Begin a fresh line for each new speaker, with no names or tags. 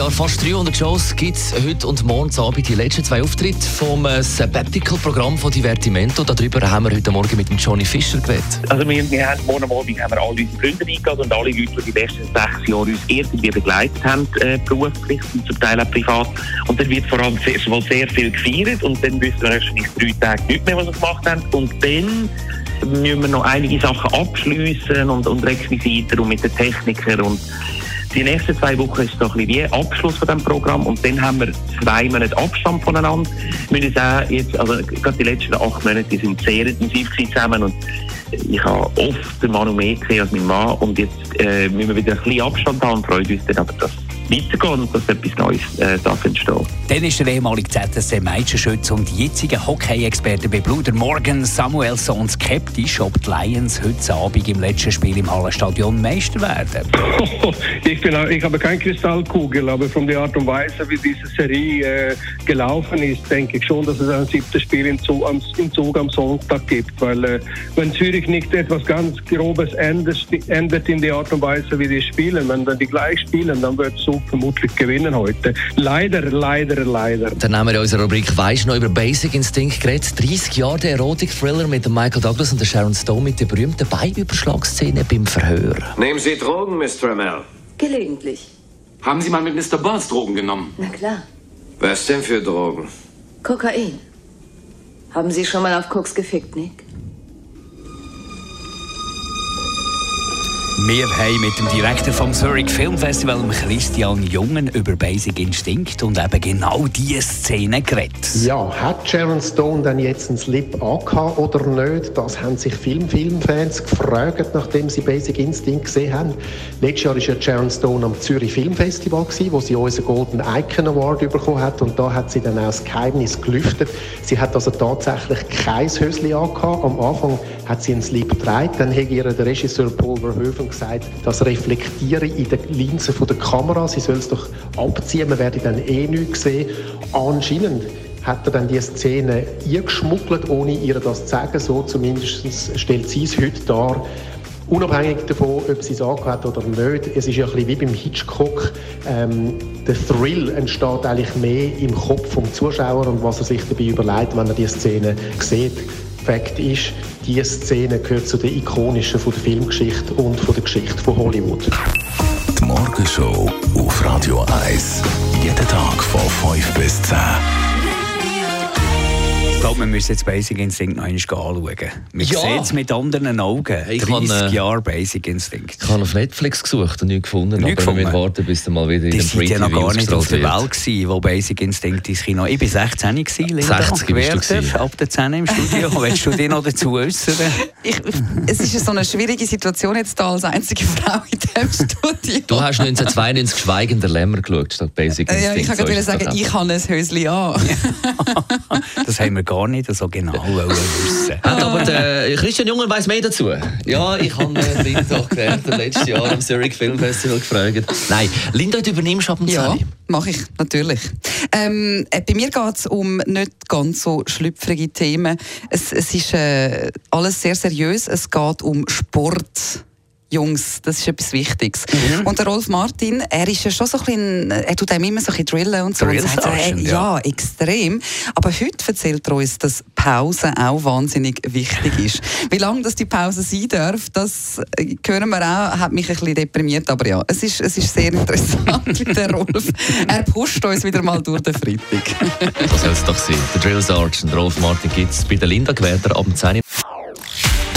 Jahren, fast 300 Shows, gibt es heute und morgen Abend die letzten zwei Auftritte vom äh, Sabbatical-Programm von Divertimento. Darüber haben wir heute Morgen mit dem Johnny Fischer geredet.
Also wir, wir haben morgen Abend haben wir alle unsere Freunde eingeladen und alle Leute, die die letzten sechs Jahre uns irgendwie begleitet haben, äh, beruflich und zum Teil auch privat. Und dann wird vor allem sehr, sehr viel gefeiert und dann wissen wir wahrscheinlich drei Tage nicht mehr, was wir gemacht haben. Und dann müssen wir noch einige Sachen abschliessen und, und Requisiten und mit den Technikern und die nächsten zwei Wochen ist so ein bisschen wie Abschluss von diesem Programm und dann haben wir zwei Monate Abstand voneinander. Wir müssen auch jetzt, also gerade die letzten acht Monate die sind sehr intensiv zusammen und ich habe oft den Manu mehr gesehen als mein Mann und jetzt äh, müssen wir wieder ein bisschen Abstand haben und freuen uns dann aber, dass weitergehen und dass etwas Neues äh, darf entstehen.
Dann ist der ehemalige ZSC Mädchenschütze und jetzige Hockey-Experte bei Bruder Morgan Samuelson skeptisch, ob die Lions heute Abend im letzten Spiel im Hallenstadion Meister werden.
ich, bin, ich habe keine Kristallkugel, aber von der Art und Weise, wie diese Serie äh, gelaufen ist, denke ich schon, dass es ein siebtes Spiel im Zug am, im Zug am Sonntag gibt. Weil äh, wenn Zürich nicht etwas ganz Grobes ändert, ändert in der Art und Weise, wie die spielen, wenn dann die gleich spielen, dann wird Zug vermutlich gewinnen heute. Leider, leider, leider.
Dann haben wir in unserer Rubrik «Weisst noch über Basic Instinct» geredet. 30 Jahre der Erotik-Thriller mit dem Michael Douglas und der Sharon Stone mit der berühmten Beibüberschlagszene beim Verhör.
Nehmen Sie Drogen, Miss Trammell?
Gelegentlich.
Haben Sie mal mit Mr. Burns Drogen genommen?
Na klar.
Was denn für Drogen?
Kokain. Haben Sie schon mal auf Koks gefickt, Nick?
Wir haben mit dem Direktor vom Zurich Film Festival, Christian Jungen, über Basic Instinct und eben genau diese Szene geredet.
Ja, hat Sharon Stone dann jetzt einen Slip angehabt oder nicht? Das haben sich Film Filmfans gefragt, nachdem sie Basic Instinct gesehen haben. Letztes Jahr war ja Sharon Stone am Zürich Filmfestival, gewesen, wo sie unseren Golden Icon Award bekommen hat und da hat sie dann auch das Geheimnis gelüftet. Sie hat also tatsächlich kein Höschen angehabt. Am Anfang hat sie einen Slip getragen, dann hat ihr der Regisseur Paul Verhoeven gesagt, das reflektiere in der Linse von der Kamera, sie soll es doch abziehen, man werde dann eh nichts sehen. Anscheinend hat er dann die Szene eingeschmuggelt, ohne ihr das zu sagen. So zumindest stellt sie es heute dar. Unabhängig davon, ob sie es angehört oder nicht, es ist ja ein bisschen wie beim Hitchcock. Ähm, der Thrill entsteht eigentlich mehr im Kopf vom Zuschauer und was er sich dabei überlegt, wenn er die Szene sieht. Fakt ist, diese Szene gehört zu den ikonischen von der Filmgeschichte und von der Geschichte von Hollywood.
Die Morgenshow auf Radio 1. Jeden Tag von 5 bis 10.
Ich glaube, wir müssen jetzt Basic Instinct noch einmal anschauen. Man
Ja.
sieht es mit anderen Augen.
Ich
30
kann, äh,
Jahre Basic Instinct.
Ich habe auf Netflix gesucht und nichts gefunden,
Nichts
aber wir
gefunden?
müssen warten, bis dann mal wieder in
Die
dem
sind ja noch gar nicht auf der Welt gewesen, wo Basic Instinct ins Kino. Ich war 16 gewesen, Linda.
60 bist du
ab der 10 im Studio. Willst du dich noch dazu äußern?
Ich, es ist so eine schwierige Situation jetzt da als einzige Frau in diesem Studio.
Du hast 1992 «Schweigender Lämmer» geschaut, statt «Basic Instinct».
ja, ich kann
So
gerade sagen, ich habe ein Höschen an.
Das haben wir gar nicht so genau wollen wissen.
Aber der Christian Junger weiss mehr dazu. Ja, ich habe äh, Linda auch gelernt, letztes Jahr am Zurich Film Festival gefragt. Nein, Linda, du übernimmst ab und
Ja,
zu.
mache ich, natürlich. Ähm, äh, bei mir geht es um nicht ganz so schlüpfrige Themen. Es, es ist äh, alles sehr seriös. Es geht um Sport. Jungs, das ist etwas Wichtiges.
Mhm.
Und der Rolf Martin, er ist ja schon so ein bisschen, er tut einem immer so ein bisschen drillen und so.
Drill
und sagt hey,
ja.
ja, extrem. Aber heute erzählt er uns, dass Pause auch wahnsinnig wichtig ist. Wie lange das die Pause sein darf, das äh, hören wir auch, hat mich ein bisschen deprimiert. Aber ja, es ist, es ist sehr interessant mit der Rolf. Er pusht uns wieder mal durch den Freitag.
So soll es doch sein. Der Drill Sergeant Rolf Martin gibt es bei der Linda Gewerter ab 10 Uhr.